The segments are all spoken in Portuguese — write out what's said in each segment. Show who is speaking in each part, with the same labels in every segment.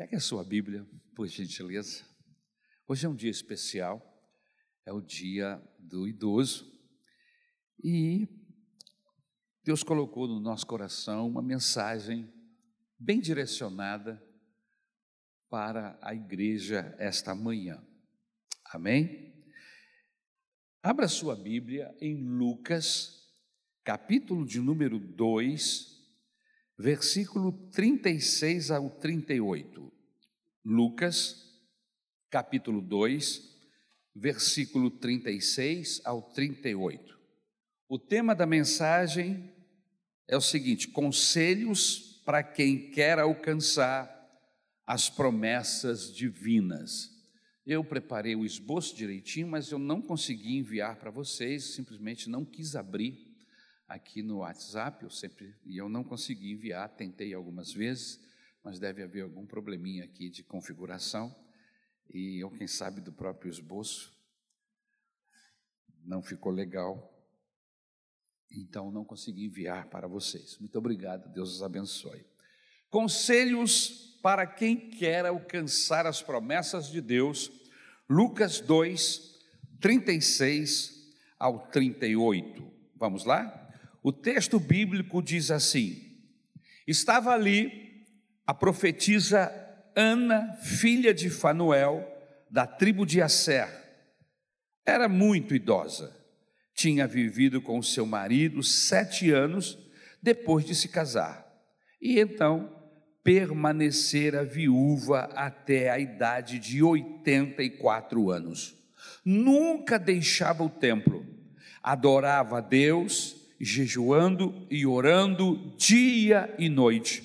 Speaker 1: Pegue a sua Bíblia, por gentileza. Hoje é um dia especial, é o dia do idoso, e Deus colocou no nosso coração uma mensagem bem direcionada para a igreja esta manhã. Amém? Abra sua Bíblia em Lucas, capítulo de número 2, versículo 36 ao 38. Lucas, capítulo 2, versículo 36 ao 38. O tema da mensagem é o seguinte: conselhos para quem quer alcançar as promessas divinas. Eu preparei o esboço direitinho, mas eu não consegui enviar para vocês, simplesmente não quis abrir aqui no WhatsApp, eu sempre e eu não consegui enviar, tentei algumas vezes, mas deve haver algum probleminha aqui de configuração e ou quem sabe do próprio esboço não ficou legal. Então não consegui enviar para vocês. Muito obrigado, Deus os abençoe. Conselhos para quem quer alcançar as promessas de Deus. Lucas 2, 36 ao 38. Vamos lá? O texto bíblico diz assim: Estava ali a profetisa Ana, filha de Fanuel, da tribo de Asser. Era muito idosa. Tinha vivido com seu marido sete anos depois de se casar. E então permanecera viúva até a idade de 84 anos. Nunca deixava o templo, adorava a Deus jejuando e orando dia e noite.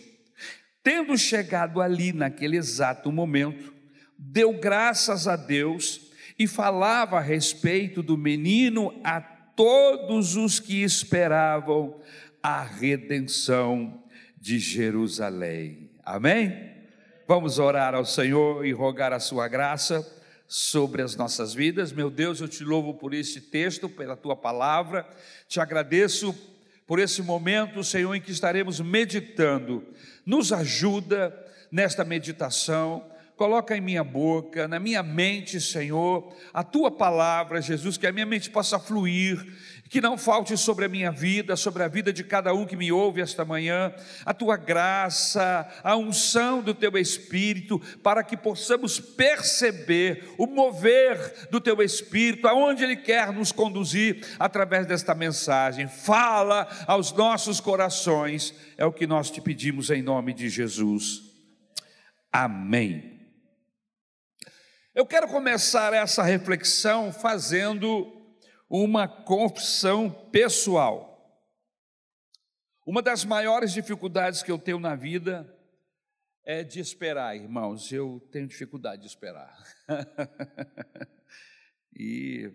Speaker 1: Tendo chegado ali naquele exato momento, deu graças a Deus e falava a respeito do menino a todos os que esperavam a redenção de Jerusalém. Amém? Vamos orar ao Senhor e rogar a sua graça sobre as nossas vidas. Meu Deus, eu te louvo por este texto, pela tua palavra. Te agradeço por esse momento, Senhor, em que estaremos meditando. Nos ajuda nesta meditação. Coloca em minha boca, na minha mente, Senhor, a tua palavra, Jesus, que a minha mente possa fluir que não falte sobre a minha vida, sobre a vida de cada um que me ouve esta manhã, a tua graça, a unção do teu Espírito, para que possamos perceber o mover do teu Espírito, aonde Ele quer nos conduzir através desta mensagem. Fala aos nossos corações, é o que nós te pedimos em nome de Jesus. Amém. Eu quero começar essa reflexão fazendo uma confissão pessoal. Uma das maiores dificuldades que eu tenho na vida é de esperar, irmãos. Eu tenho dificuldade de esperar. e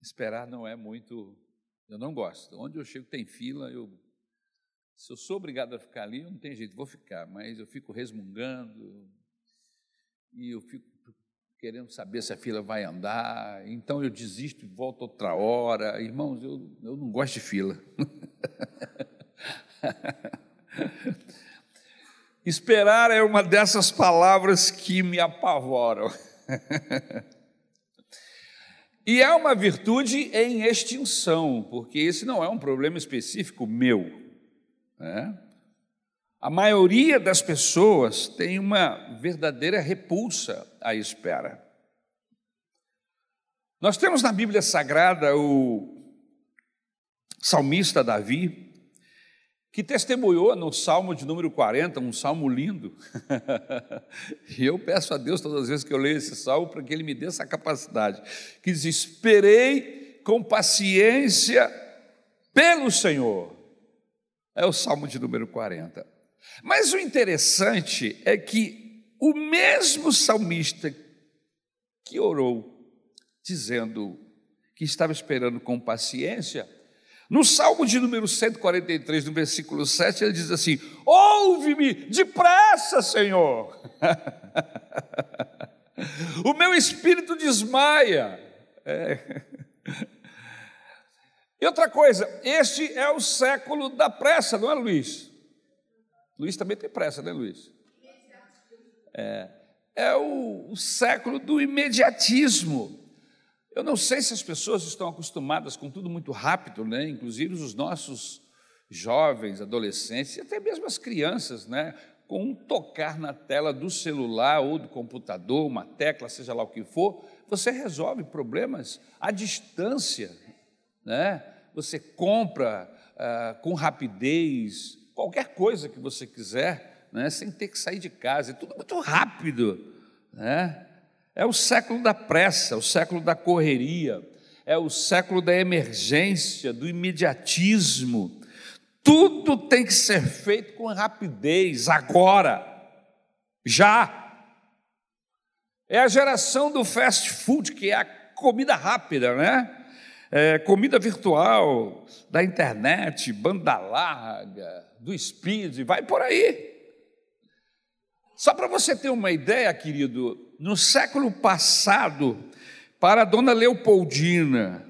Speaker 1: esperar não é muito. Eu não gosto. Onde eu chego tem fila, eu. Se eu sou obrigado a ficar ali, não tem jeito, vou ficar, mas eu fico resmungando, e eu fico querendo saber se a fila vai andar, então eu desisto e volto outra hora. Irmãos, eu, eu não gosto de fila. Esperar é uma dessas palavras que me apavoram. e é uma virtude em extinção, porque esse não é um problema específico meu. Né? A maioria das pessoas tem uma verdadeira repulsa à espera. Nós temos na Bíblia Sagrada o salmista Davi, que testemunhou no Salmo de número 40, um salmo lindo. e eu peço a Deus todas as vezes que eu leio esse salmo para que ele me dê essa capacidade, que diz: "Esperei com paciência pelo Senhor". É o Salmo de número 40. Mas o interessante é que o mesmo salmista que orou, dizendo que estava esperando com paciência, no Salmo de número 143, no versículo 7, ele diz assim: Ouve-me depressa, Senhor. o meu espírito desmaia. É. E outra coisa, este é o século da pressa, não é, Luiz? Luiz também tem pressa, né, Luiz? É, é o, o século do imediatismo. Eu não sei se as pessoas estão acostumadas com tudo muito rápido, né? inclusive os nossos jovens, adolescentes e até mesmo as crianças, né? com um tocar na tela do celular ou do computador, uma tecla, seja lá o que for, você resolve problemas à distância. Né? Você compra ah, com rapidez qualquer coisa que você quiser, né? sem ter que sair de casa, é tudo muito rápido. Né? É o século da pressa, o século da correria, é o século da emergência, do imediatismo. Tudo tem que ser feito com rapidez, agora, já. É a geração do fast food, que é a comida rápida, né? É, comida virtual, da internet, banda larga, do speed, vai por aí. Só para você ter uma ideia, querido, no século passado, para a dona Leopoldina,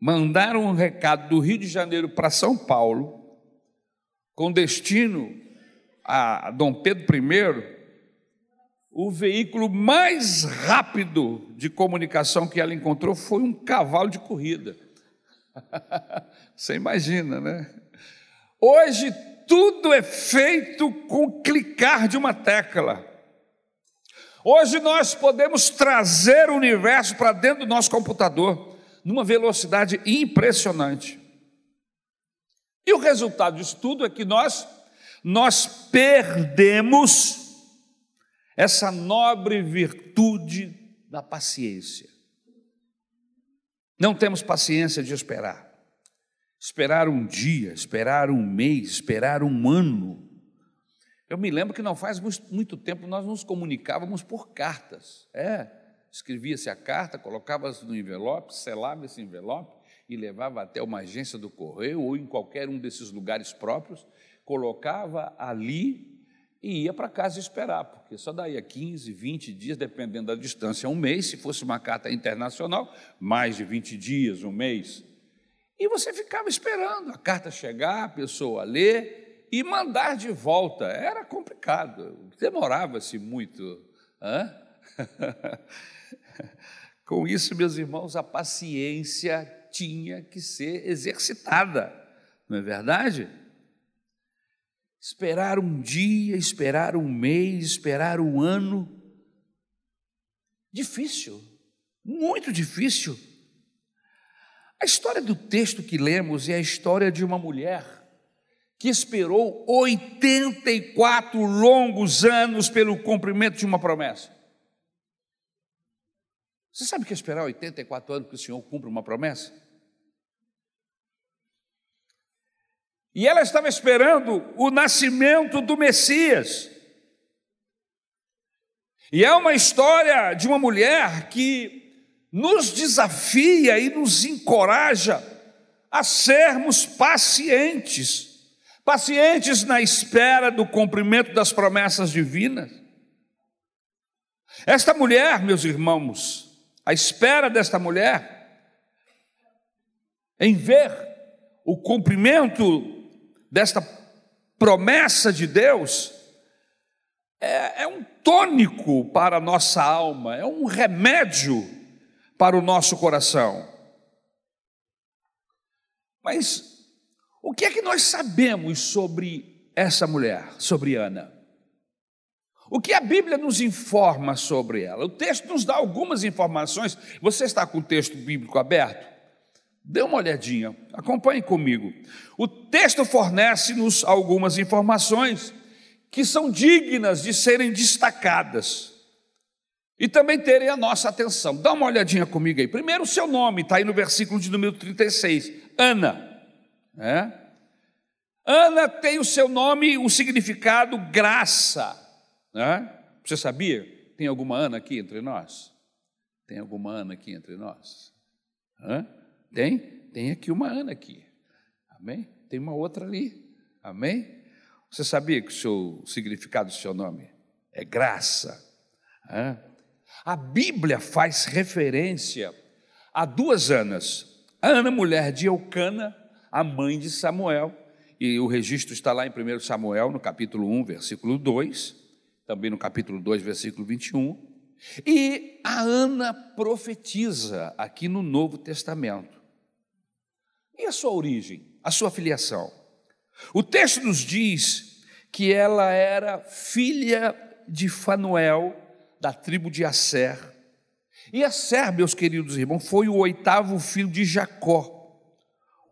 Speaker 1: mandaram um recado do Rio de Janeiro para São Paulo, com destino a Dom Pedro I, o veículo mais rápido de comunicação que ela encontrou foi um cavalo de corrida. Você imagina, né? Hoje tudo é feito com clicar de uma tecla. Hoje nós podemos trazer o universo para dentro do nosso computador numa velocidade impressionante. E o resultado disso tudo é que nós nós perdemos essa nobre virtude da paciência. Não temos paciência de esperar. Esperar um dia, esperar um mês, esperar um ano. Eu me lembro que não faz muito tempo nós nos comunicávamos por cartas. É, escrevia-se a carta, colocava-se no envelope, selava esse envelope e levava até uma agência do correio ou em qualquer um desses lugares próprios, colocava ali e ia para casa esperar, porque só daí a 15, 20 dias, dependendo da distância, um mês, se fosse uma carta internacional, mais de 20 dias, um mês. E você ficava esperando a carta chegar, a pessoa ler e mandar de volta. Era complicado, demorava-se muito. Com isso, meus irmãos, a paciência tinha que ser exercitada, não é verdade? Esperar um dia, esperar um mês, esperar um ano. Difícil, muito difícil. A história do texto que lemos é a história de uma mulher que esperou 84 longos anos pelo cumprimento de uma promessa. Você sabe que é esperar 84 anos que o Senhor cumpra uma promessa? E ela estava esperando o nascimento do Messias. E é uma história de uma mulher que nos desafia e nos encoraja a sermos pacientes, pacientes na espera do cumprimento das promessas divinas. Esta mulher, meus irmãos, a espera desta mulher em ver o cumprimento desta promessa de Deus é, é um tônico para a nossa alma, é um remédio para o nosso coração. Mas o que é que nós sabemos sobre essa mulher, sobre Ana? O que a Bíblia nos informa sobre ela? O texto nos dá algumas informações. Você está com o texto bíblico aberto? Dê uma olhadinha, acompanhe comigo. O texto fornece-nos algumas informações que são dignas de serem destacadas e também terem a nossa atenção. Dá uma olhadinha comigo aí. Primeiro, o seu nome, está aí no versículo de número 36, Ana. É? Ana tem o seu nome, o significado graça. Né? Você sabia? Tem alguma Ana aqui entre nós? Tem alguma Ana aqui entre nós? Hã? Tem? Tem aqui uma Ana aqui. Amém? Tem uma outra ali. Amém? Você sabia que o seu o significado do seu nome é graça? Hã? A Bíblia faz referência a duas Anas. A Ana, mulher de Eucana, a mãe de Samuel, e o registro está lá em 1 Samuel, no capítulo 1, versículo 2 também no capítulo 2, versículo 21. E a Ana profetiza aqui no Novo Testamento. E a sua origem, a sua filiação? O texto nos diz que ela era filha de Fanuel, da tribo de Asser. E Asser, meus queridos irmãos, foi o oitavo filho de Jacó,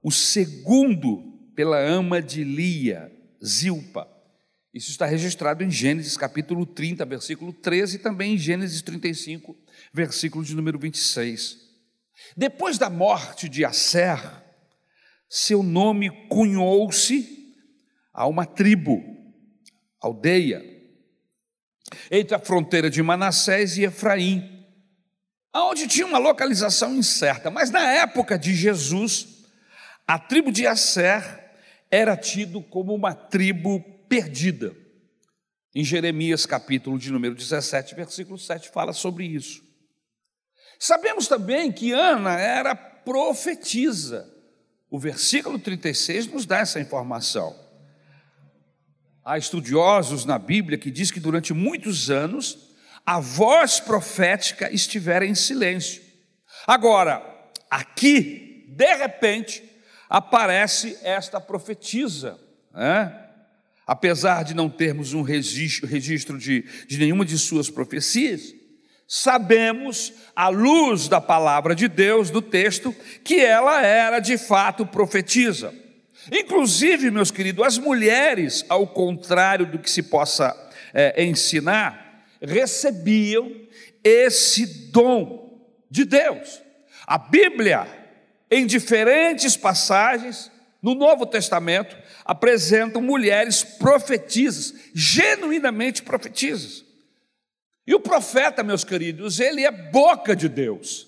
Speaker 1: o segundo pela ama de Lia, Zilpa. Isso está registrado em Gênesis capítulo 30, versículo 13, e também em Gênesis 35, versículo de número 26. Depois da morte de Asser, seu nome cunhou-se a uma tribo, aldeia, entre a fronteira de Manassés e Efraim, onde tinha uma localização incerta, mas na época de Jesus, a tribo de Asser era tido como uma tribo perdida. Em Jeremias, capítulo de número 17, versículo 7, fala sobre isso. Sabemos também que Ana era profetisa. O versículo 36 nos dá essa informação. Há estudiosos na Bíblia que diz que durante muitos anos a voz profética estivera em silêncio. Agora, aqui, de repente, aparece esta profetisa, né? apesar de não termos um registro, de, de nenhuma de suas profecias, sabemos, à luz da palavra de Deus, do texto, que ela era de fato profetisa. Inclusive, meus queridos, as mulheres, ao contrário do que se possa é, ensinar, recebiam esse dom de Deus. A Bíblia, em diferentes passagens no Novo Testamento, apresentam mulheres profetisas, genuinamente profetisas. E o profeta, meus queridos, ele é boca de Deus.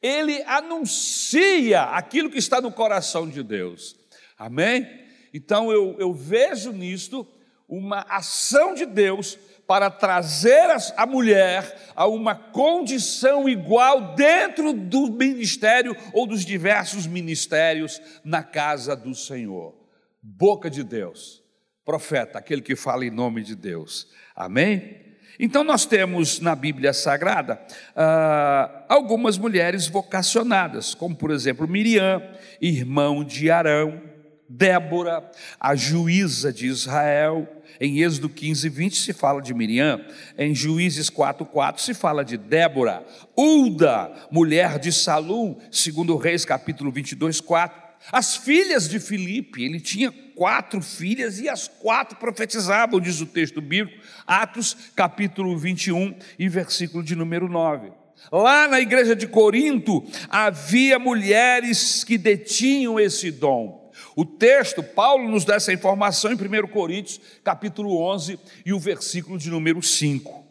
Speaker 1: Ele anuncia aquilo que está no coração de Deus. Amém? Então eu, eu vejo nisto uma ação de Deus para trazer a mulher a uma condição igual dentro do ministério ou dos diversos ministérios na casa do Senhor boca de Deus, profeta, aquele que fala em nome de Deus. Amém? Então, nós temos na Bíblia Sagrada ah, algumas mulheres vocacionadas, como por exemplo Miriam, irmão de Arão, Débora, a juíza de Israel. Em Êxodo 15, 20 se fala de Miriam, em Juízes 4, 4 se fala de Débora, Ulda, mulher de Salum, segundo Reis capítulo 22, 4 as filhas de Filipe, ele tinha quatro filhas e as quatro profetizavam, diz o texto bíblico, Atos capítulo 21 e versículo de número 9. Lá na igreja de Corinto havia mulheres que detinham esse dom. O texto, Paulo nos dá essa informação em 1 Coríntios, capítulo 11 e o versículo de número 5.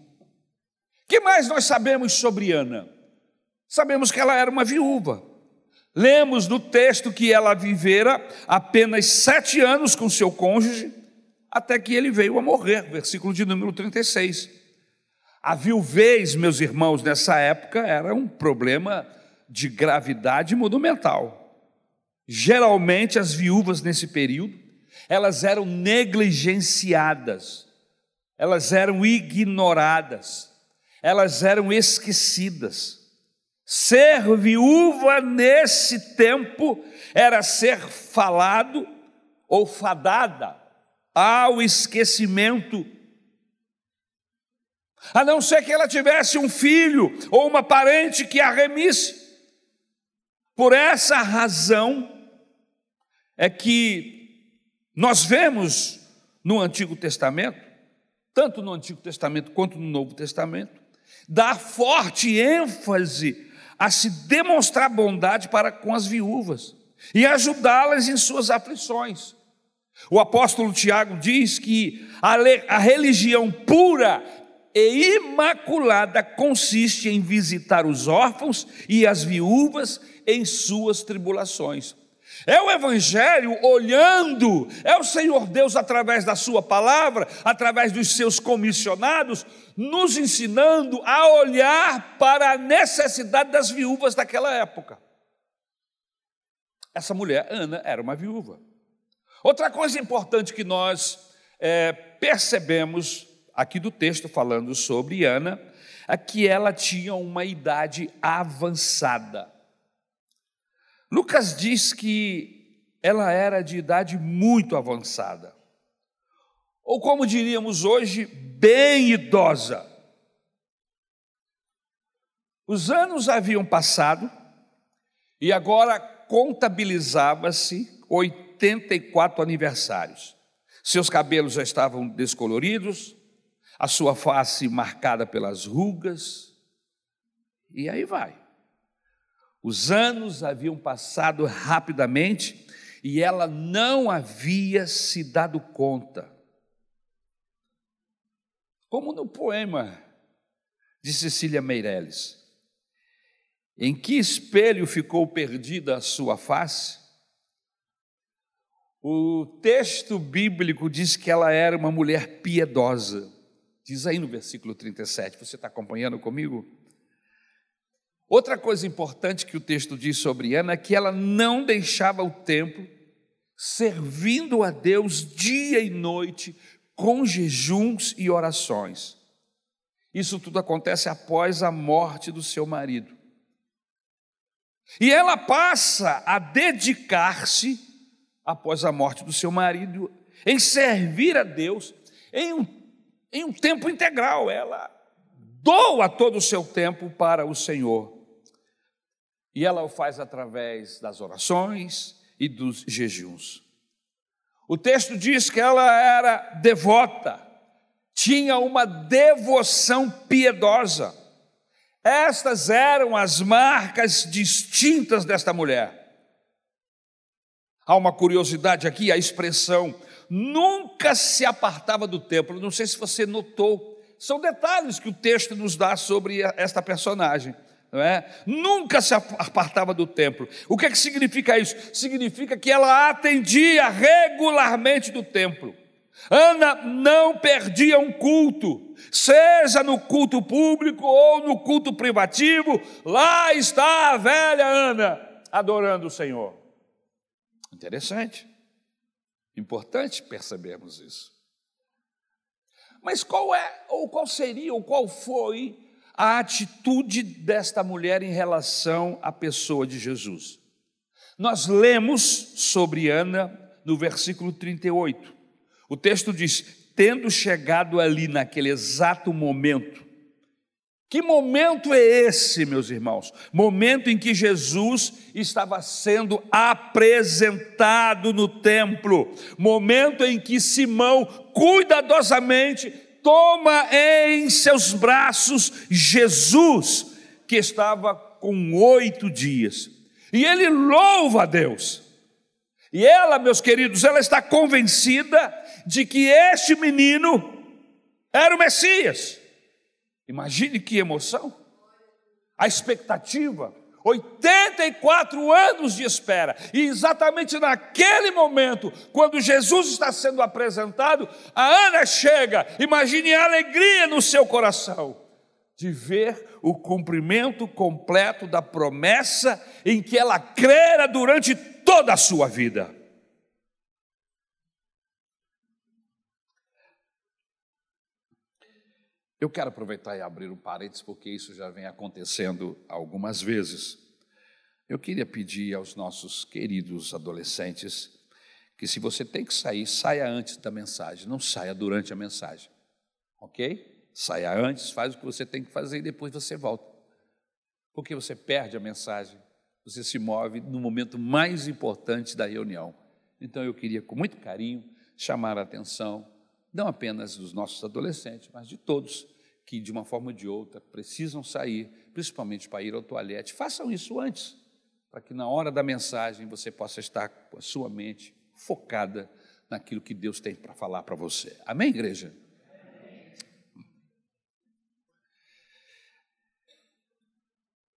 Speaker 1: que mais nós sabemos sobre Ana? Sabemos que ela era uma viúva. Lemos no texto que ela vivera apenas sete anos com seu cônjuge, até que ele veio a morrer, versículo de número 36. A viuvez, meus irmãos, nessa época era um problema de gravidade monumental. Geralmente as viúvas nesse período, elas eram negligenciadas, elas eram ignoradas, elas eram esquecidas. Ser viúva nesse tempo era ser falado ou fadada ao esquecimento. A não ser que ela tivesse um filho ou uma parente que a remisse. Por essa razão é que nós vemos no Antigo Testamento, tanto no Antigo Testamento quanto no Novo Testamento, dar forte ênfase a se demonstrar bondade para com as viúvas e ajudá-las em suas aflições. O apóstolo Tiago diz que a, religião pura e imaculada consiste em visitar os órfãos e as viúvas em suas tribulações. É o Evangelho olhando, é o Senhor Deus através da Sua palavra, através dos seus comissionados, nos ensinando a olhar para a necessidade das viúvas daquela época. Essa mulher, Ana, era uma viúva. Outra coisa importante que nós é, percebemos aqui do texto falando sobre Ana, é que ela tinha uma idade avançada. Lucas diz que ela era de idade muito avançada, ou como diríamos hoje, bem idosa. Os anos haviam passado e agora contabilizava-se 84 aniversários. Seus cabelos já estavam descoloridos, a sua face marcada pelas rugas, e aí vai. Os anos haviam passado rapidamente e ela não havia se dado conta. Como no poema de Cecília Meirelles, em que espelho ficou perdida a sua face? O texto bíblico diz que ela era uma mulher piedosa. Diz aí no versículo 37, você está acompanhando comigo? Outra coisa importante que o texto diz sobre Ana é que ela não deixava o templo, servindo a Deus dia e noite, com jejuns e orações. Isso tudo acontece após a morte do seu marido. E ela passa a dedicar-se, após a morte do seu marido, em servir a Deus em um em um tempo integral. Ela doa todo o seu tempo para o Senhor. E ela o faz através das orações e dos jejuns. O texto diz que ela era devota, tinha uma devoção piedosa. Estas eram as marcas distintas desta mulher. Há uma curiosidade aqui, a expressão nunca se apartava do templo. Não sei se você notou, são detalhes que o texto nos dá sobre esta personagem. Não é? Nunca se apartava do templo. O que, é que significa isso? Significa que ela atendia regularmente do templo. Ana não perdia um culto, seja no culto público ou no culto privativo, lá está a velha Ana adorando o Senhor. Interessante. Importante percebermos isso. Mas qual é, ou qual seria, ou qual foi a atitude desta mulher em relação à pessoa de Jesus? Nós lemos sobre Ana no versículo 38. O texto diz: tendo chegado ali naquele exato momento, que momento é esse, meus irmãos? Momento em que Jesus estava sendo apresentado no templo, momento em que Simão cuidadosamente toma em seus braços Jesus, que estava com oito dias, e ele louva a Deus. E ela, meus queridos, ela está convencida de que este menino era o Messias. Imagine que emoção, a expectativa, 84 anos de espera, e exatamente naquele momento, quando Jesus está sendo apresentado, a Ana chega, imagine a alegria no seu coração de ver o cumprimento completo da promessa em que ela crera durante toda a sua vida. Eu quero aproveitar e abrir um parênteses, porque isso já vem acontecendo algumas vezes. Eu queria pedir aos nossos queridos adolescentes que, se você tem que sair, saia antes da mensagem, não saia durante a mensagem, ok? Saia antes, faz o que você tem que fazer e depois você volta. Porque você perde a mensagem, você se move no momento mais importante da reunião. Então eu queria, com muito carinho, chamar a atenção não apenas dos nossos adolescentes, mas de todos que, de uma forma ou de outra, precisam sair, principalmente para ir ao toalete. Façam isso antes, para que na hora da mensagem você possa estar com a sua mente focada naquilo que Deus tem para falar para você. Amém, igreja?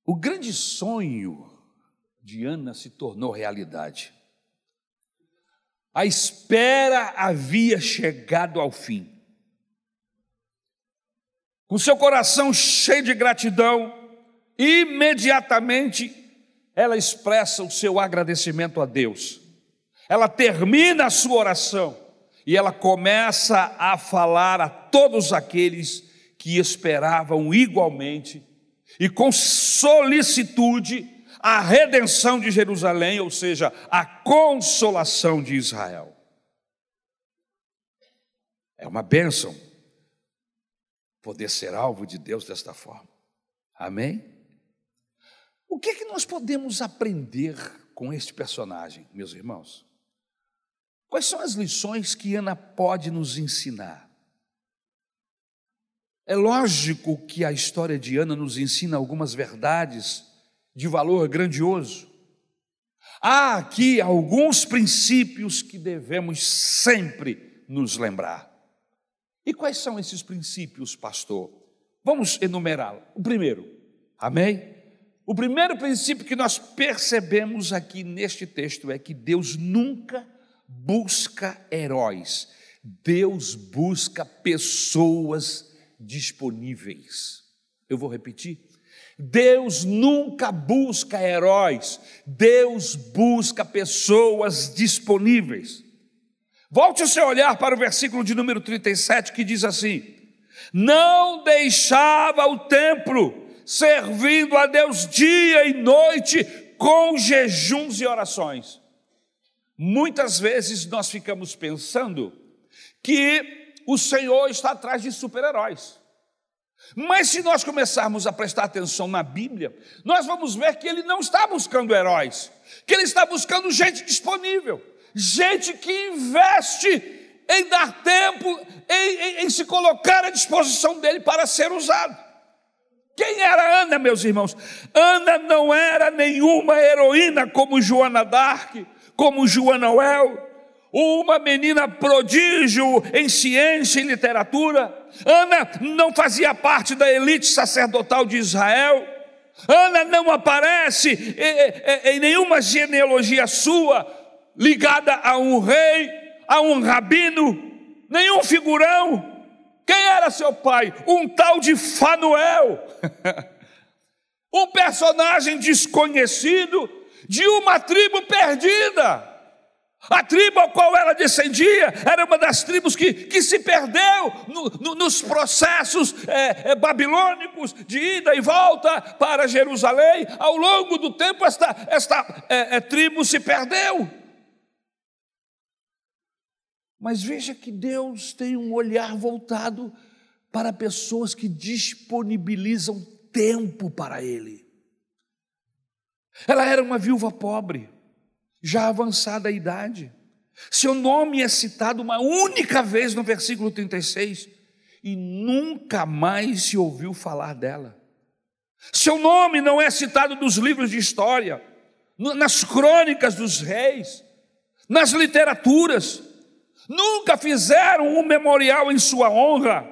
Speaker 1: O grande sonho de Ana se tornou realidade. A espera havia chegado ao fim. Com seu coração cheio de gratidão, imediatamente ela expressa o seu agradecimento a Deus. Ela termina a sua oração e ela começa a falar a todos aqueles que esperavam igualmente e com solicitude a redenção de Jerusalém, ou seja, a consolação de Israel. É uma bênção poder ser alvo de Deus desta forma. Amém? O que é que nós podemos aprender com este personagem, meus irmãos? Quais são as lições que Ana pode nos ensinar? É lógico que a história de Ana nos ensina algumas verdades de valor grandioso. Há aqui alguns princípios que devemos sempre nos lembrar. E quais são esses princípios, pastor? Vamos enumerá-los. O primeiro, amém? O primeiro princípio que nós percebemos aqui neste texto é que Deus nunca busca heróis, Deus busca pessoas disponíveis. Eu vou repetir. Deus nunca busca heróis, Deus busca pessoas disponíveis. Volte o seu olhar para o versículo de número 37 que diz assim: Não deixava o templo, servindo a Deus dia e noite com jejuns e orações. Muitas vezes nós ficamos pensando que o Senhor está atrás de super-heróis. Mas se nós começarmos a prestar atenção na Bíblia, nós vamos ver que ele não está buscando heróis, que ele está buscando gente disponível gente que investe em dar tempo, em, em, em, se colocar à disposição dele para ser usado. Quem era Ana, meus irmãos? Ana não era nenhuma heroína como Joana Dark, como Joana Well, uma menina prodígio em ciência e literatura. Ana não fazia parte da elite sacerdotal de Israel. Ana não aparece em, em nenhuma genealogia sua ligada a um rei, a um rabino, nenhum figurão. Quem era seu pai? Um tal de Fanuel, um personagem desconhecido de uma tribo perdida. A tribo a qual ela descendia era uma das tribos que, que se perdeu no, no, nos processos é, é, babilônicos de ida e volta para Jerusalém. Ao longo do tempo, esta, esta é tribo se perdeu. Mas veja que Deus tem um olhar voltado para pessoas que disponibilizam tempo para Ele. Ela era uma viúva pobre, já avançada a idade. Seu nome é citado uma única vez no versículo 36 e nunca mais se ouviu falar dela. Seu nome não é citado nos livros de história, nas crônicas dos reis, nas literaturas nunca fizeram um memorial em sua honra.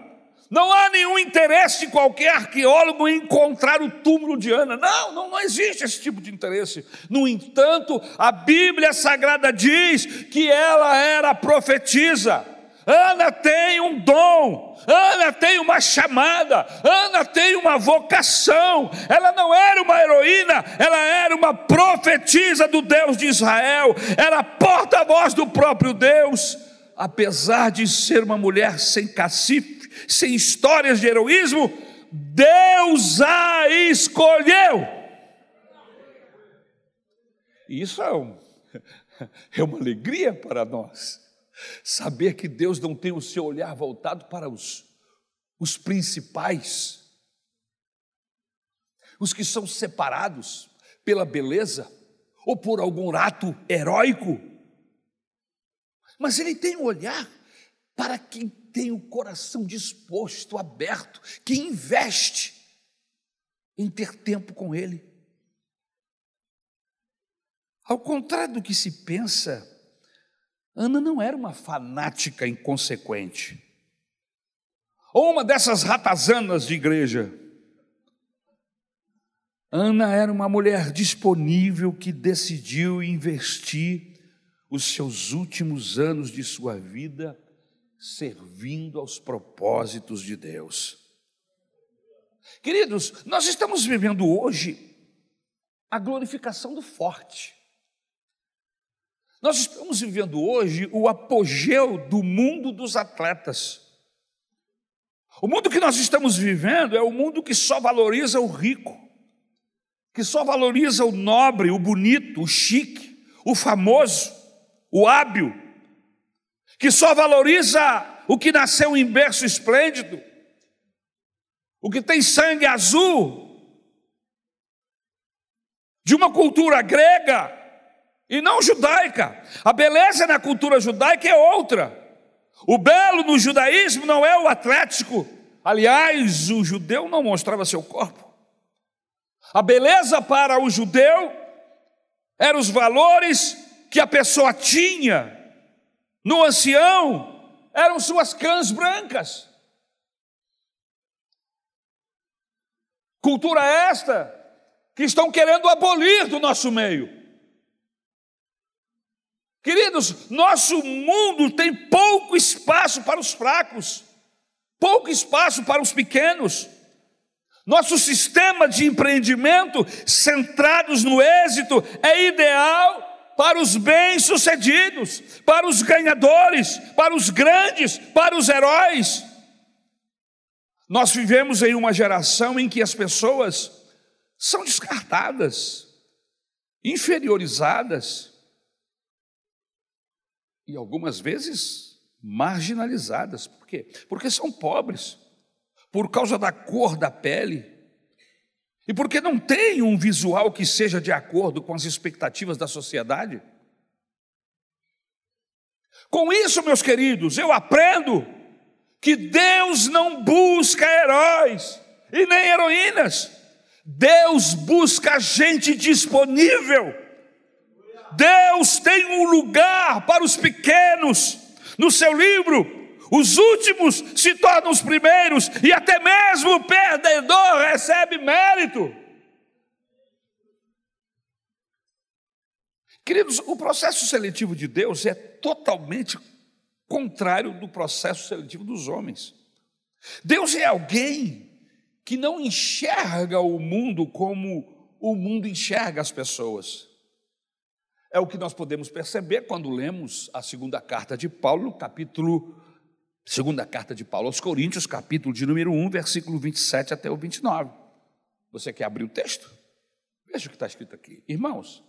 Speaker 1: Não há nenhum interesse de qualquer arqueólogo em encontrar o túmulo de Ana. Não, não, não existe esse tipo de interesse. No entanto, a Bíblia Sagrada diz que ela era profetisa. Ana tem um dom, Ana tem uma chamada, Ana tem uma vocação. Ela não era uma heroína, ela era uma profetisa do Deus de Israel, era porta-voz do próprio Deus apesar de ser uma mulher sem cacife, sem histórias de heroísmo, Deus a escolheu. Isso é, um, é uma alegria para nós, saber que Deus não tem o seu olhar voltado para os, os principais, os que são separados pela beleza ou por algum ato heróico mas ele tem um olhar para quem tem o coração disposto, aberto, que investe em ter tempo com ele. Ao contrário do que se pensa, Ana não era uma fanática inconsequente, ou uma dessas ratazanas de igreja. Ana era uma mulher disponível que decidiu investir os seus últimos anos de sua vida servindo aos propósitos de Deus. Queridos, nós estamos vivendo hoje a glorificação do forte. Nós estamos vivendo hoje o apogeu do mundo dos atletas. O mundo que nós estamos vivendo é o mundo que só valoriza o rico, que só valoriza o nobre, o bonito, o chique, o famoso, o hábil, que só valoriza o que nasceu em berço esplêndido, o que tem sangue azul, de uma cultura grega e não judaica. A beleza na cultura judaica é outra. O belo no judaísmo não é o atlético. Aliás, o judeu não mostrava seu corpo. A beleza para o judeu eram os valores que a pessoa tinha. No ancião, eram suas cãs brancas. Cultura esta que estão querendo abolir do nosso meio. Queridos, nosso mundo tem pouco espaço para os fracos, pouco espaço para os pequenos. Nosso sistema de empreendimento centrados no êxito é ideal para os bem-sucedidos, para os ganhadores, para os grandes, para os heróis. Nós vivemos em uma geração em que as pessoas são descartadas, inferiorizadas, e algumas vezes marginalizadas. Por quê? Porque são pobres, por causa da cor da pele, e porque não têm um visual que seja de acordo com as expectativas da sociedade. Com isso, meus queridos, eu aprendo que Deus não busca heróis e nem heroínas, Deus busca gente disponível Deus tem um lugar para os pequenos. No seu livro, os últimos se tornam os primeiros, e até mesmo o perdedor recebe mérito. Queridos, o processo seletivo de Deus é totalmente contrário do processo seletivo dos homens. Deus é alguém que não enxerga o mundo como o mundo enxerga as pessoas. É o que nós podemos perceber quando lemos a segunda carta de Paulo, capítulo. Segunda carta de Paulo aos Coríntios, capítulo de número 1, versículo 27 até o 29. Você quer abrir o texto? Veja o que está escrito aqui. Irmãos,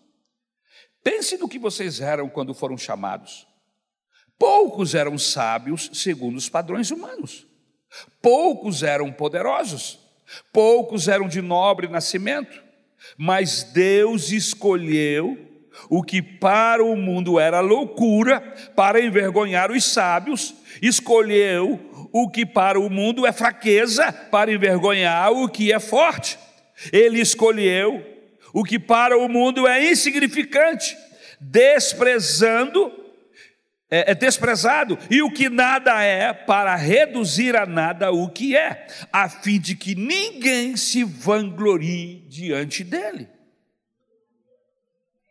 Speaker 1: pense no que vocês eram quando foram chamados. Poucos eram sábios segundo os padrões humanos. Poucos eram poderosos. Poucos eram de nobre nascimento. Mas Deus escolheu o que para o mundo era loucura, para envergonhar os sábios, escolheu o que para o mundo é fraqueza, para envergonhar o que é forte. Ele escolheu o que para o mundo é insignificante, desprezando, é, é desprezado, e o que nada é, para reduzir a nada o que é, a fim de que ninguém se vanglorie diante dele.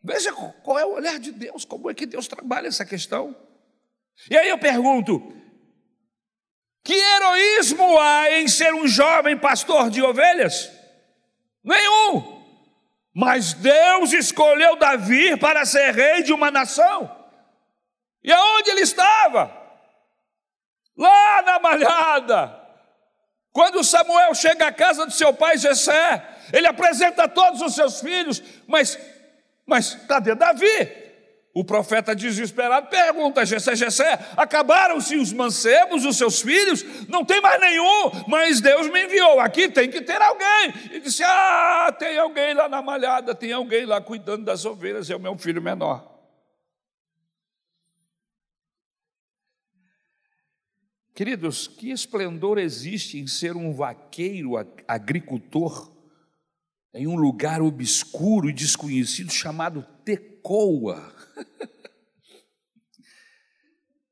Speaker 1: Veja qual é o olhar de Deus, como é que Deus trabalha essa questão. E aí eu pergunto: que heroísmo há em ser um jovem pastor de ovelhas? Nenhum. Mas Deus escolheu Davi para ser rei de uma nação. E aonde ele estava? Lá na malhada. Quando Samuel chega à casa do seu pai Jessé, ele apresenta todos os seus filhos, mas mas cadê Davi? O profeta desesperado pergunta a Jessé, Jessé, acabaram-se os mancebos, os seus filhos? Não tem mais nenhum, mas Deus me enviou, aqui tem que ter alguém. E disse, ah, tem alguém lá na malhada, tem alguém lá cuidando das ovelhas, é o meu filho menor. Queridos, que esplendor existe em ser um vaqueiro agricultor em um lugar obscuro e desconhecido chamado Tecoa.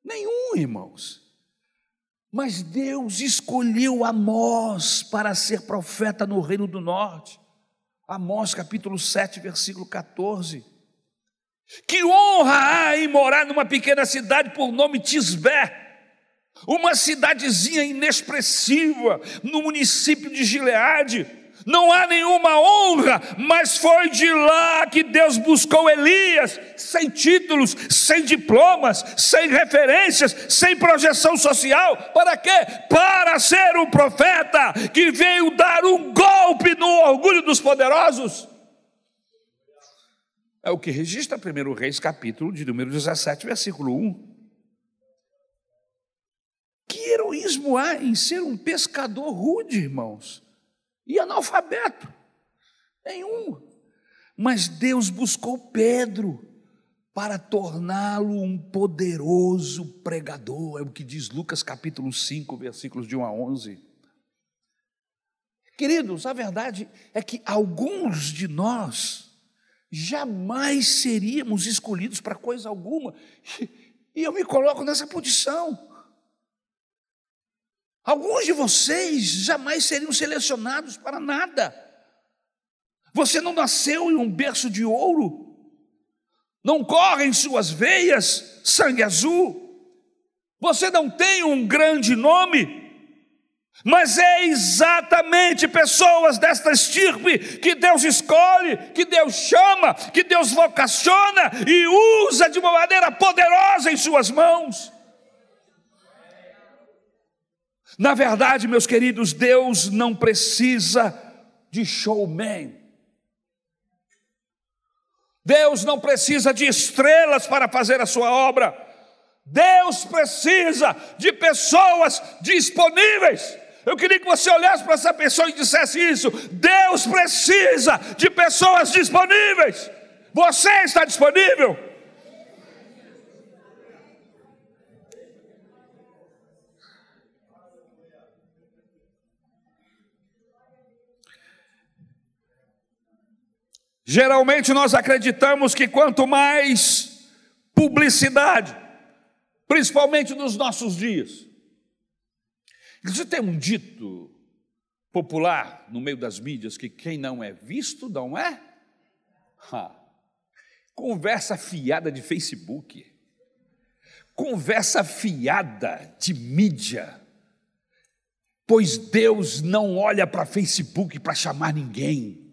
Speaker 1: Nenhum, irmãos. Mas Deus escolheu Amós para ser profeta no reino do norte. Amós capítulo 7, versículo 14. Que honra há em morar numa pequena cidade por nome Tisbé, uma cidadezinha inexpressiva no município de Gileade Não há nenhuma honra, mas foi de lá que Deus buscou Elias, sem títulos, sem diplomas, sem referências, sem projeção social. Para quê? Para ser um profeta que veio dar um golpe no orgulho dos poderosos. É o que registra 1 Reis, capítulo de número 17, versículo 1. Que heroísmo há em ser um pescador rude, irmãos? E analfabeto. Nenhum. Mas Deus buscou Pedro para torná-lo um poderoso pregador, é o que diz Lucas capítulo 5, versículos de 1 a 11. Queridos, a verdade é que alguns de nós jamais seríamos escolhidos para coisa alguma, e eu me coloco nessa posição. Alguns de vocês jamais seriam selecionados para nada. Você não nasceu em um berço de ouro, não corre em suas veias sangue azul, você não tem um grande nome, mas é exatamente pessoas desta estirpe que Deus escolhe, que Deus chama, que Deus vocaciona e usa de uma maneira poderosa em suas mãos. Na verdade, meus queridos, Deus não precisa de showman. Deus não precisa de estrelas para fazer a sua obra. Deus precisa de pessoas disponíveis. Eu queria que você olhasse para essa pessoa e dissesse isso. Deus precisa de pessoas disponíveis. Você está disponível? Geralmente nós acreditamos que quanto mais publicidade, principalmente nos nossos dias. Você tem um dito popular no meio das mídias que quem não é visto não é? Ha. Conversa fiada de Facebook, conversa fiada de mídia, pois Deus não olha para Facebook para chamar ninguém.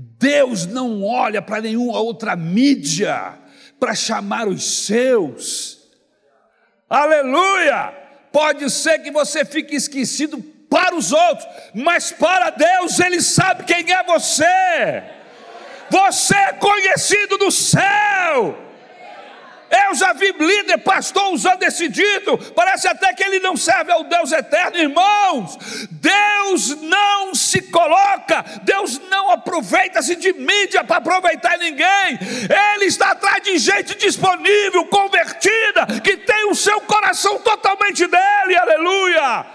Speaker 1: Deus não olha para nenhuma outra mídia para chamar os seus. Aleluia! Pode ser que você fique esquecido para os outros, mas para Deus Ele sabe quem é você. Você é conhecido do céu. Eu já vi líder, pastor usando esse dito, parece até que ele não serve ao Deus eterno, irmãos. Deus não se coloca, Deus não aproveita-se de mídia para aproveitar ninguém. Ele está atrás de gente disponível, convertida, que tem o seu coração totalmente dele, aleluia.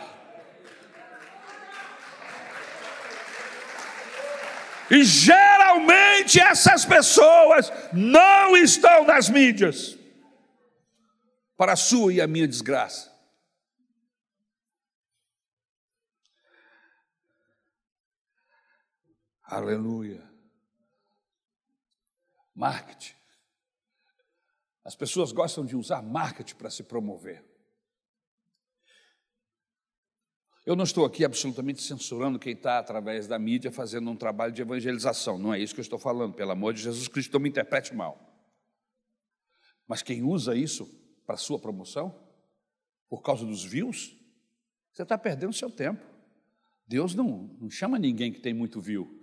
Speaker 1: E geralmente essas pessoas não estão nas mídias para a sua e a minha desgraça. Aleluia. Marketing. As pessoas gostam de usar marketing para se promover. Eu não estou aqui absolutamente censurando quem está através da mídia fazendo um trabalho de evangelização, não é isso que eu estou falando, pelo amor de Jesus Cristo, não me interprete mal. Mas quem usa isso para sua promoção? Por causa dos views? Você está perdendo seu tempo. Deus não, não chama ninguém que tem muito view.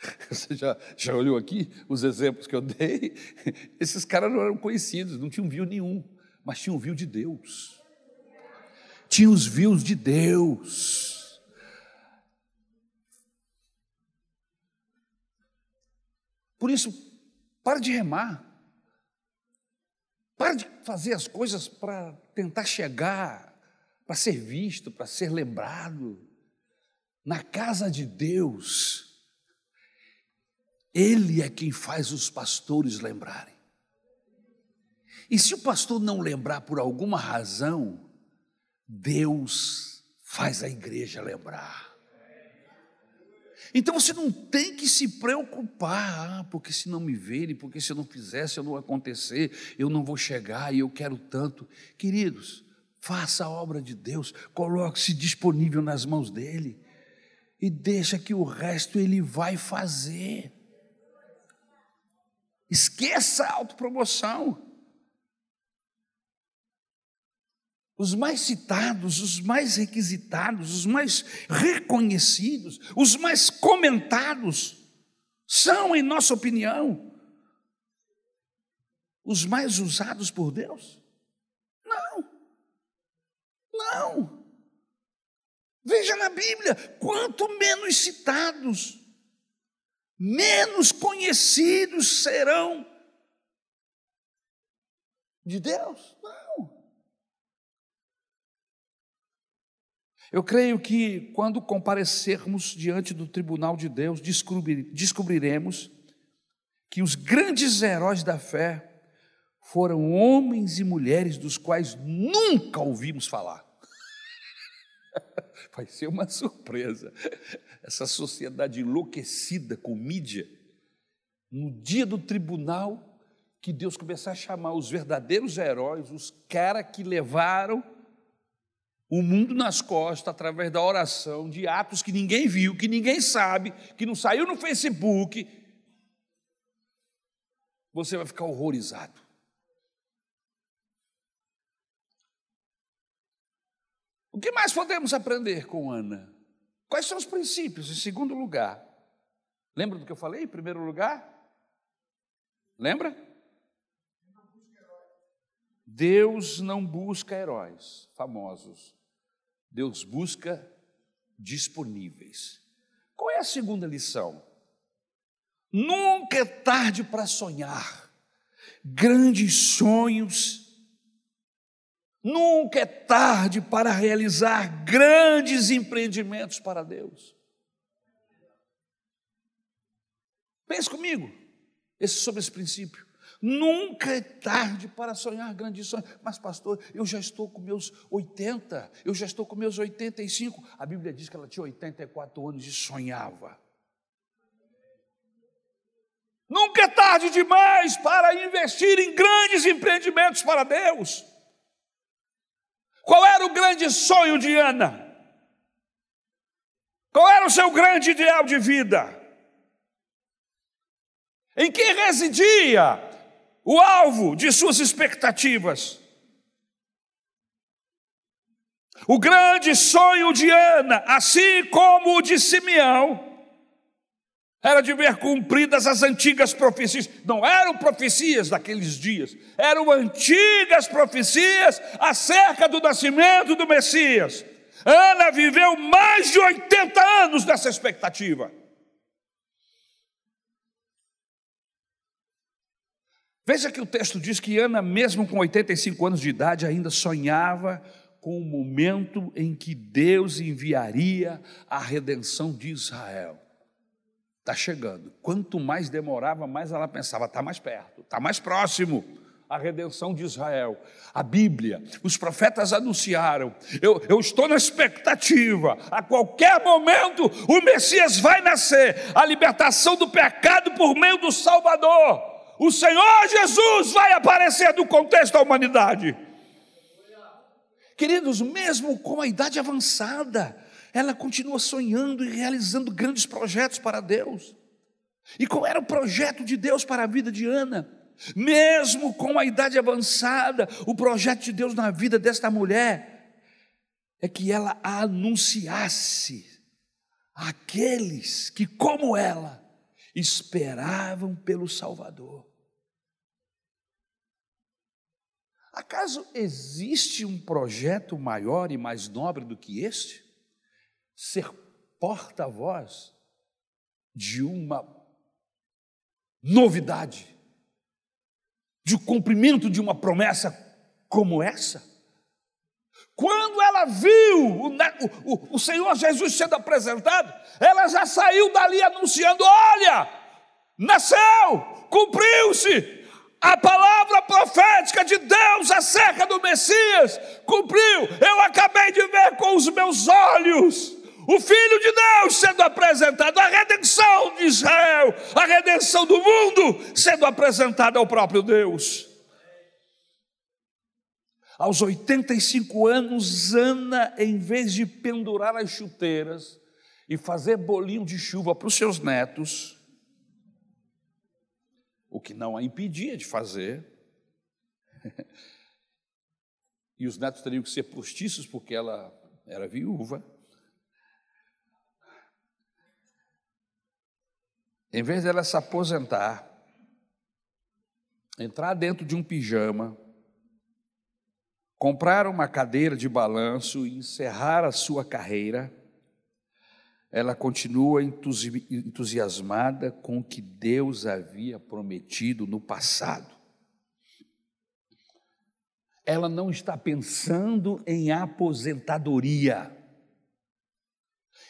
Speaker 1: Você já, já olhou aqui os exemplos que eu dei? Esses caras não eram conhecidos, não tinham view nenhum, mas tinham view de Deus. Tinham os views de Deus. Por isso, para de remar. Para de fazer as coisas para tentar chegar, para ser visto, para ser lembrado. Na casa de Deus, Ele é quem faz os pastores lembrarem. E se o pastor não lembrar por alguma razão, Deus faz a igreja lembrar. Então você não tem que se preocupar, ah, porque se não me verem, porque se eu não fizer, se eu não acontecer, eu não vou chegar e eu quero tanto. Queridos, faça a obra de Deus, coloque-se disponível nas mãos dele. e deixa que o resto ele vai fazer. Esqueça a autopromoção. Os mais citados, os mais requisitados, os mais reconhecidos, os mais comentados, são, em nossa opinião, os mais usados por Deus? Não. Não. Veja na Bíblia, quanto menos citados, menos conhecidos serão de Deus. Não. Eu creio que quando comparecermos diante do tribunal de Deus, descobriremos que os grandes heróis da fé foram homens e mulheres dos quais nunca ouvimos falar. Vai ser uma surpresa. Essa sociedade enlouquecida com mídia, no dia do tribunal, que Deus começar a chamar os verdadeiros heróis, os caras que levaram o mundo nas costas através da oração, de atos que ninguém viu, que ninguém sabe, que não saiu no Facebook, você vai ficar horrorizado. O que mais podemos aprender com Ana? Quais são os princípios? Em segundo lugar, lembra do que eu falei? Em primeiro lugar, lembra? Deus não busca heróis famosos, Deus busca disponíveis. Qual é a segunda lição? Nunca é tarde para sonhar. Grandes sonhos Nunca é tarde para realizar grandes empreendimentos para Deus. Pense comigo sobre esse princípio. Nunca é tarde para sonhar grandes sonhos. Mas, pastor, eu já estou com meus 80, eu já estou com meus 85. A Bíblia diz que ela tinha 84 anos e sonhava. Nunca é tarde demais para investir em grandes empreendimentos para Deus. Qual era o grande sonho de Ana? Qual era o seu grande ideal de vida? Em que residia o alvo de suas expectativas? O grande sonho de Ana, assim como o de Simeão, era de ver cumpridas as antigas profecias. Não eram profecias daqueles dias, eram antigas profecias acerca do nascimento do Messias. Ana viveu mais de 80 anos nessa expectativa. Veja que o texto diz que Ana, mesmo com 85 anos de idade, ainda sonhava com o momento em que Deus enviaria a redenção de Israel. Está chegando. Quanto mais demorava, mais ela pensava: está mais perto, está mais próximo a redenção de Israel. A Bíblia, os profetas anunciaram. Eu, eu estou na expectativa. A qualquer momento o Messias vai nascer. A libertação do pecado por meio do Salvador. O Senhor Jesus vai aparecer no contexto da humanidade. Queridos, mesmo com a idade avançada, ela continua sonhando e realizando grandes projetos para Deus. E qual era o projeto de Deus para a vida de Ana? Mesmo com a idade avançada, o projeto de Deus na vida desta mulher é que ela anunciasse àqueles que, como ela, esperavam pelo Salvador. Acaso existe um projeto maior e mais nobre do que este? ser porta-voz de uma novidade, de cumprimento de uma promessa como essa. Quando ela viu o, o, o, Senhor Jesus sendo apresentado, ela já saiu dali anunciando: olha, nasceu, cumpriu-se, a palavra profética de Deus acerca do Messias cumpriu. Eu acabei de ver com os meus olhos o Filho de Deus sendo apresentado, a redenção de Israel, a redenção do mundo sendo apresentada ao próprio Deus. Aos 85 anos, Ana, em vez de pendurar as chuteiras e fazer bolinho de chuva para os seus netos, o que não a impedia de fazer. e os netos teriam que ser postiços porque ela era viúva. Em vez dela se aposentar, entrar dentro de um pijama, comprar uma cadeira de balanço e encerrar a sua carreira, ela continua entusiasmada com o que Deus havia prometido no passado. Ela não está pensando em aposentadoria.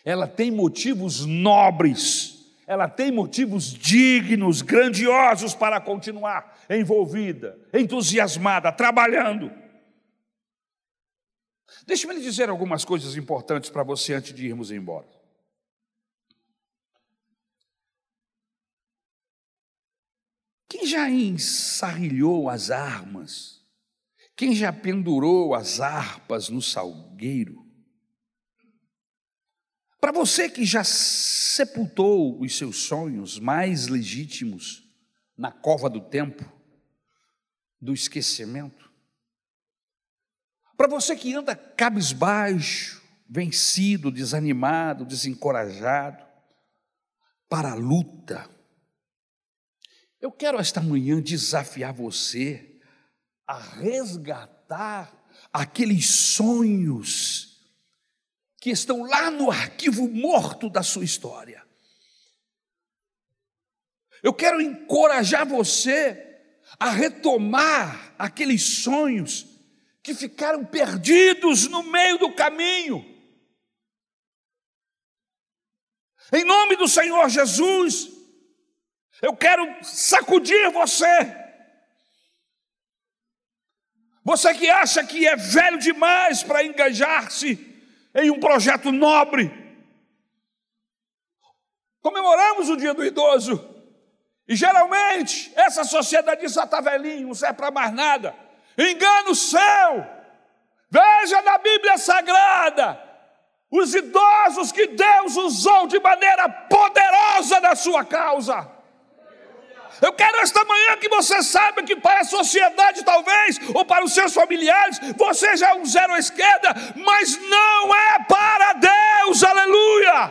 Speaker 1: Ela tem motivos nobres, ela tem motivos dignos, grandiosos para continuar envolvida, entusiasmada, trabalhando. Deixe-me lhe dizer algumas coisas importantes para você antes de irmos embora. Quem já ensarrilhou as armas? Quem já pendurou as harpas no salgueiro? Para você que já sepultou os seus sonhos mais legítimos na cova do tempo, do esquecimento, para você que anda cabisbaixo, vencido, desanimado, desencorajado, para a luta, eu quero esta manhã desafiar você a resgatar aqueles sonhos que estão lá no arquivo morto da sua história. Eu quero encorajar você a retomar aqueles sonhos que ficaram perdidos no meio do caminho. Em nome do Senhor Jesus, eu quero sacudir você. Você que acha que é velho demais para engajar-se em um projeto nobre. Comemoramos o dia do idoso. E geralmente essa sociedade diz: está velhinho, não serve para mais nada. Engana o céu. Veja na Bíblia Sagrada os idosos que Deus usou de maneira poderosa na sua causa. Eu quero esta manhã que você saiba que para a sociedade, talvez, ou para os seus familiares, você já é um zero à esquerda, mas não é para Deus, aleluia.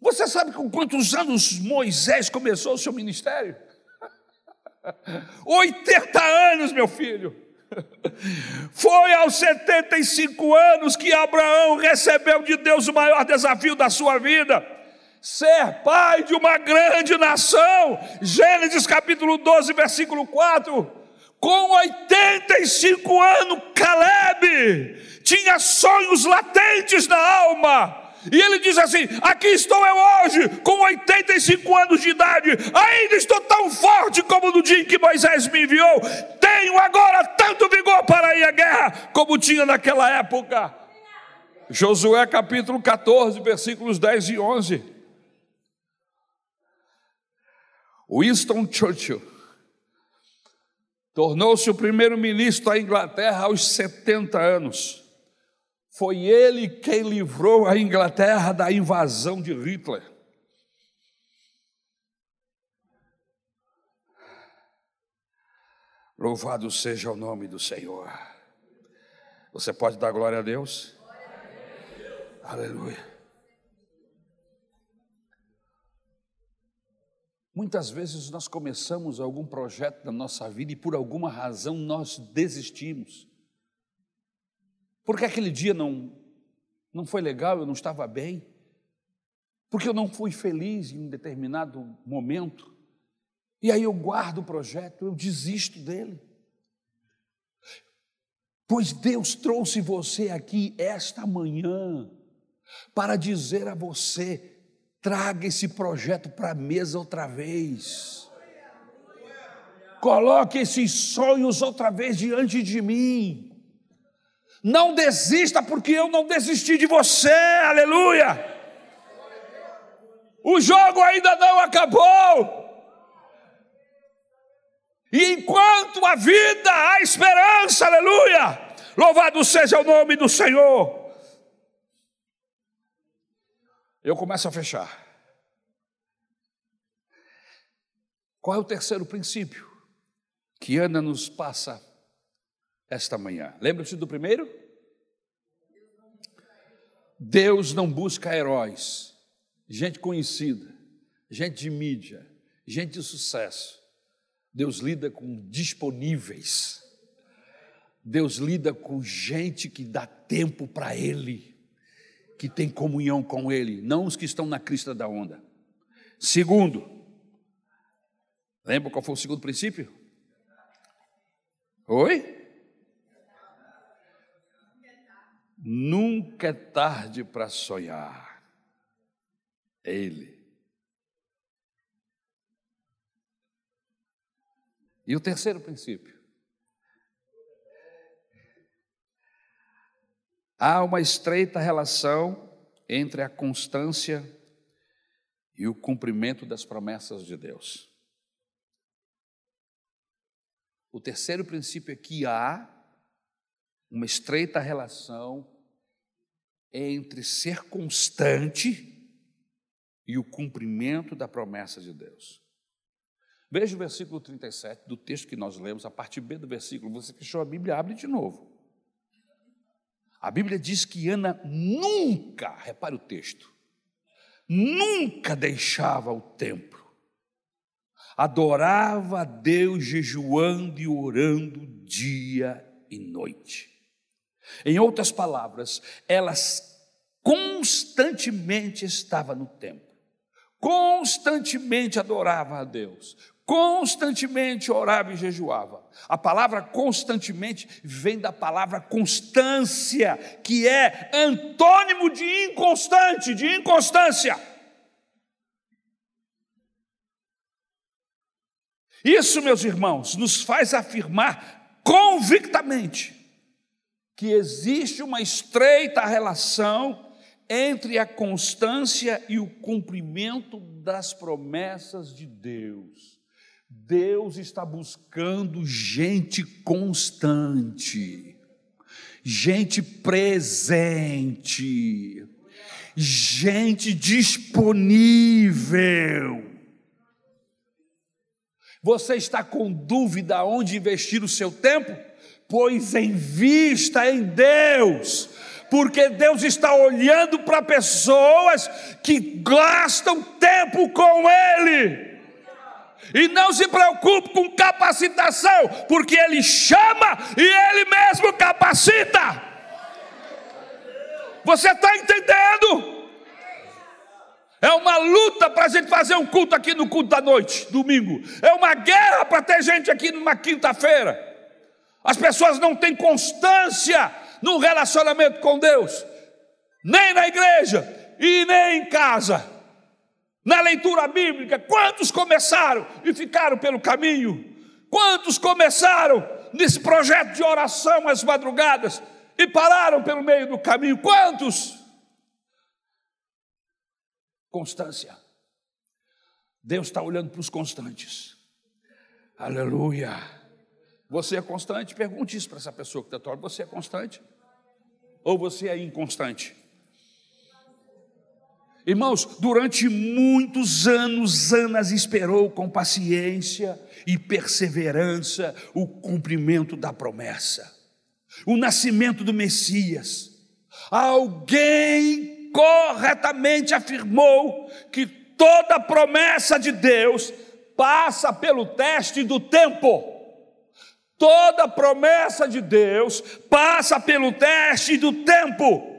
Speaker 1: Você sabe com quantos anos Moisés começou o seu ministério? 80 anos, meu filho. Foi aos 75 anos que Abraão recebeu de Deus o maior desafio da sua vida ser pai de uma grande nação. Gênesis capítulo 12, versículo 4. Com 85 anos, Caleb tinha sonhos latentes na alma. E ele diz assim: Aqui estou eu hoje, com 85 anos de idade, ainda estou tão forte como no dia em que Moisés me enviou. Tenho agora tanto vigor para ir à guerra como tinha naquela época. Josué capítulo 14, versículos 10 e 11. Winston Churchill tornou-se o primeiro-ministro da Inglaterra aos 70 anos. Foi ele quem livrou a Inglaterra da invasão de Hitler. Louvado seja o nome do Senhor. Você pode dar glória a Deus? Glória a Deus. Aleluia. Muitas vezes nós começamos algum projeto na nossa vida e por alguma razão nós desistimos. Porque aquele dia não, não foi legal, eu não estava bem. Porque eu não fui feliz em um determinado momento. E aí eu guardo o projeto, eu desisto dele. Pois Deus trouxe você aqui esta manhã para dizer a você Traga esse projeto para a mesa outra vez. Coloque esses sonhos outra vez diante de mim. Não desista, porque eu não desisti de você, aleluia. O jogo ainda não acabou. E enquanto a vida, há esperança, aleluia. Louvado seja o nome do Senhor. eu começo a fechar. Qual é o terceiro princípio que Ana nos passa esta manhã? Lembra-se do primeiro? Deus não busca heróis, gente conhecida, gente de mídia, gente de sucesso. Deus lida com disponíveis. Deus lida com gente que dá tempo para Ele, que tem comunhão com Ele, não os que estão na crista da onda. Segundo, lembra qual foi o segundo princípio? Oi? Nunca é tarde para sonhar. É Ele. E o terceiro princípio. Há uma estreita relação entre a constância e o cumprimento das promessas de Deus. O terceiro princípio é que há uma estreita relação entre ser constante e o cumprimento da promessa de Deus. Veja o versículo 37 do texto que nós lemos, a parte B do versículo. Você fechou a Bíblia, abre de novo. A Bíblia diz que Ana nunca, repare o texto, nunca deixava o templo. Adorava a Deus jejuando e orando dia e noite. Em outras palavras, ela constantemente estava no templo, constantemente adorava a Deus, constantemente orava e jejuava. A palavra constantemente vem da palavra constância, que é antônimo de inconstante, de inconstância. Isso, meus irmãos, nos faz afirmar convictamente que existe uma estreita relação entre a constância e o cumprimento das promessas de Deus. Deus está buscando gente constante, gente presente, gente disponível. Você está com dúvida onde investir o seu tempo? Pois invista em Deus, porque Deus está olhando para pessoas que gastam tempo com Ele. E não se preocupe com capacitação, porque Ele chama e Ele mesmo capacita. Você está entendendo? É uma luta para a gente fazer um culto aqui no culto da noite, domingo. É uma guerra para ter gente aqui numa quinta-feira. As pessoas não têm constância no relacionamento com Deus, nem na igreja e nem em casa na leitura bíblica, quantos começaram e ficaram pelo caminho? Quantos começaram nesse projeto de oração às madrugadas e pararam pelo meio do caminho? Quantos? Constância. Deus está olhando para os constantes. Aleluia. Você é constante? Pergunte isso para essa pessoa que está torta. Você é constante? Ou você é inconstante? Irmãos, durante muitos anos, Anas esperou com paciência e perseverança o cumprimento da promessa, o nascimento do Messias. Alguém corretamente afirmou que toda promessa de Deus passa pelo teste do tempo. Toda promessa de Deus passa pelo teste do tempo.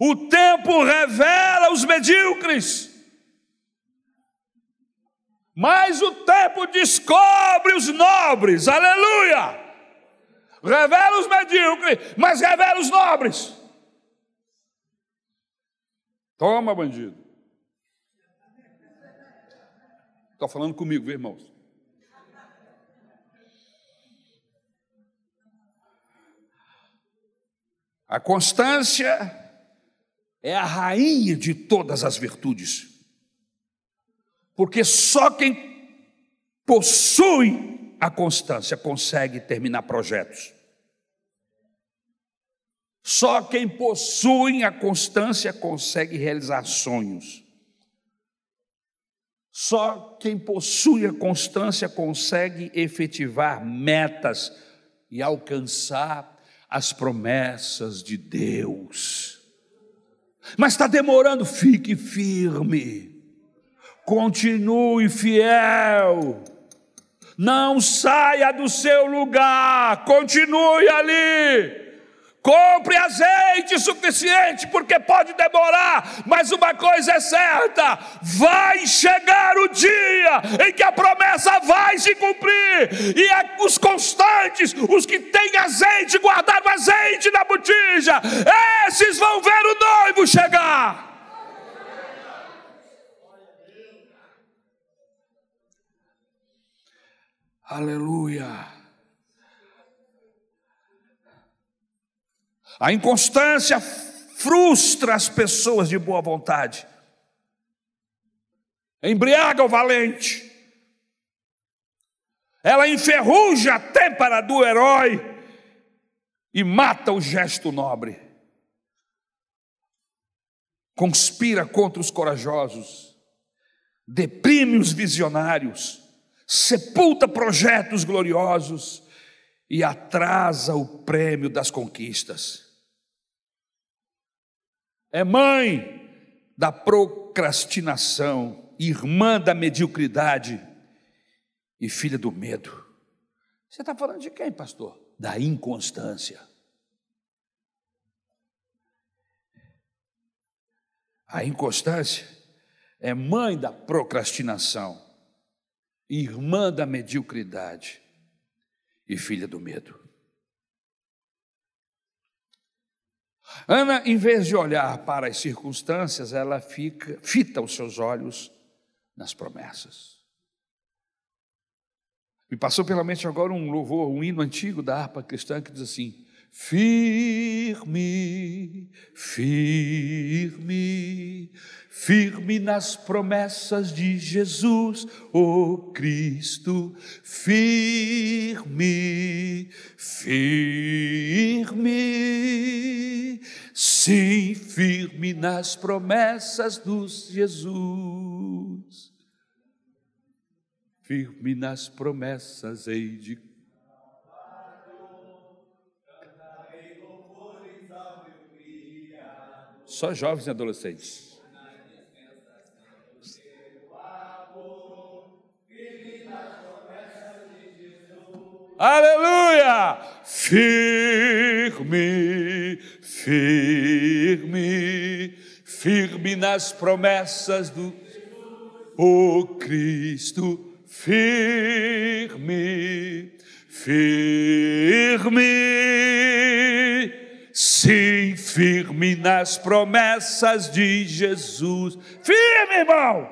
Speaker 1: O tempo revela os medíocres, mas o tempo descobre os nobres, aleluia! Revela os medíocres, mas revela os nobres. Toma, bandido. Está falando comigo, viu, irmãos? A constância é a rainha de todas as virtudes. Porque só quem possui a constância consegue terminar projetos. Só quem possui a constância consegue realizar sonhos. Só quem possui a constância consegue efetivar metas e alcançar as promessas de Deus. Mas está demorando, fique firme, continue fiel, não saia do seu lugar, continue ali. Compre azeite suficiente, porque pode demorar, mas uma coisa é certa: vai chegar o dia em que a promessa vai se cumprir, e os constantes, os que têm azeite, guardado azeite na botija, esses vão ver o noivo chegar. Aleluia. A inconstância frustra as pessoas de boa vontade, embriaga o valente, ela enferruja a têmpera do herói e mata o gesto nobre, conspira contra os corajosos, deprime os visionários, sepulta projetos gloriosos. E atrasa o prêmio das conquistas é mãe da procrastinação, irmã da mediocridade e filha do medo. Você está falando de quem, pastor? Da inconstância. A inconstância é mãe da procrastinação, irmã da mediocridade e filha do medo. Ana, em vez de olhar para as circunstâncias, ela fica, fita os seus olhos nas promessas. Me passou pela mente agora um louvor, um hino antigo da harpa cristã que diz assim: firme, firme, firme nas promessas de Jesus, o oh Cristo, firme, firme, sim, firme nas promessas dos Jesus. Firme nas promessas hei de Só jovens e adolescentes. Firme, firme, firme nas promessas do o Cristo, firme, firme Sim, firme nas promessas de Jesus. Firme, irmão.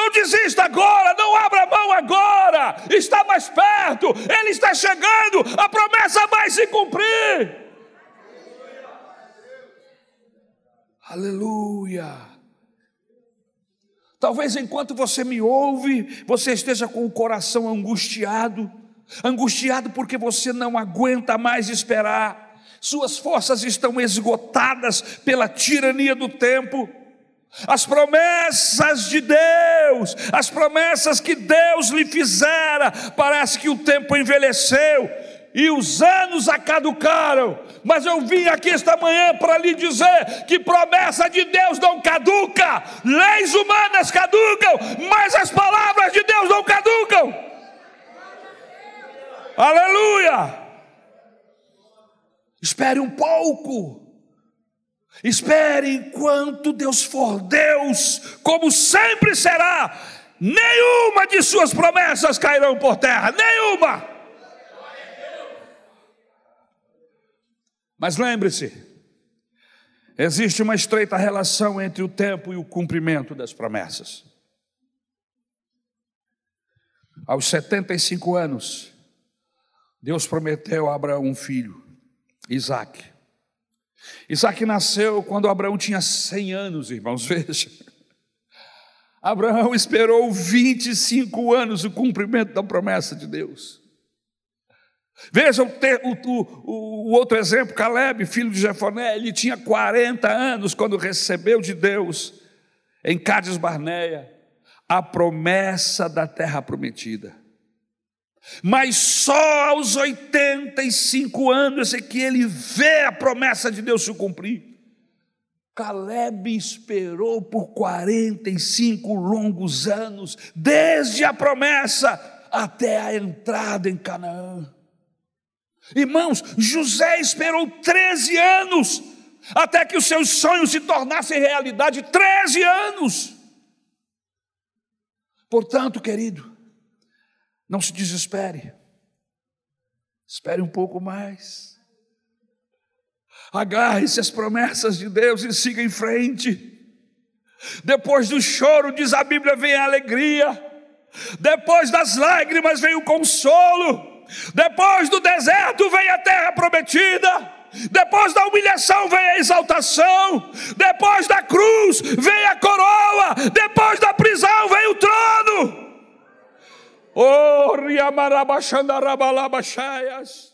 Speaker 1: Não desista agora, não abra mão agora. Está mais perto, ele está chegando, a promessa vai se cumprir. Aleluia. Talvez enquanto você me ouve, você esteja com o coração angustiado, angustiado porque você não aguenta mais esperar suas forças estão esgotadas pela tirania do tempo. As promessas de Deus, as promessas que Deus lhe fizera, parece que o tempo envelheceu e os anos acaducaram. Mas eu vim aqui esta manhã para lhe dizer que promessa de Deus não caduca, leis humanas caducam, mas as palavras de Deus não caducam. Aleluia! Espere um pouco. Espere enquanto Deus for Deus, como sempre será. Nenhuma de suas promessas cairão por terra, nenhuma. Mas lembre-se, existe uma estreita relação entre o tempo e o cumprimento das promessas. Aos 75 anos, Deus prometeu a Abraão um filho. Isaac. Isaac nasceu quando Abraão tinha 100 anos, irmãos, veja. Abraão esperou 25 anos o cumprimento da promessa de Deus. Veja o, o, o, outro exemplo, Caleb, filho de Jefoné, ele tinha 40 anos quando recebeu de Deus, em Cádiz Barneia, a promessa da terra prometida. Mas só aos 85 anos é que ele vê a promessa de Deus se cumprir. Caleb esperou por 45 longos anos, desde a promessa até a entrada em Canaã. Irmãos, José esperou 13 anos até que os seus sonhos se tornassem realidade 13 anos. Portanto, querido, não se desespere, espere um pouco mais. Agarre-se às promessas de Deus e siga em frente. Depois do choro, diz a Bíblia, vem a alegria. Depois das lágrimas vem o consolo. Depois do deserto vem a terra prometida. Depois da humilhação vem a exaltação. Depois da cruz vem a coroa. Depois da prisão vem o trono. Oh, riamarabachandarabalabaxaias.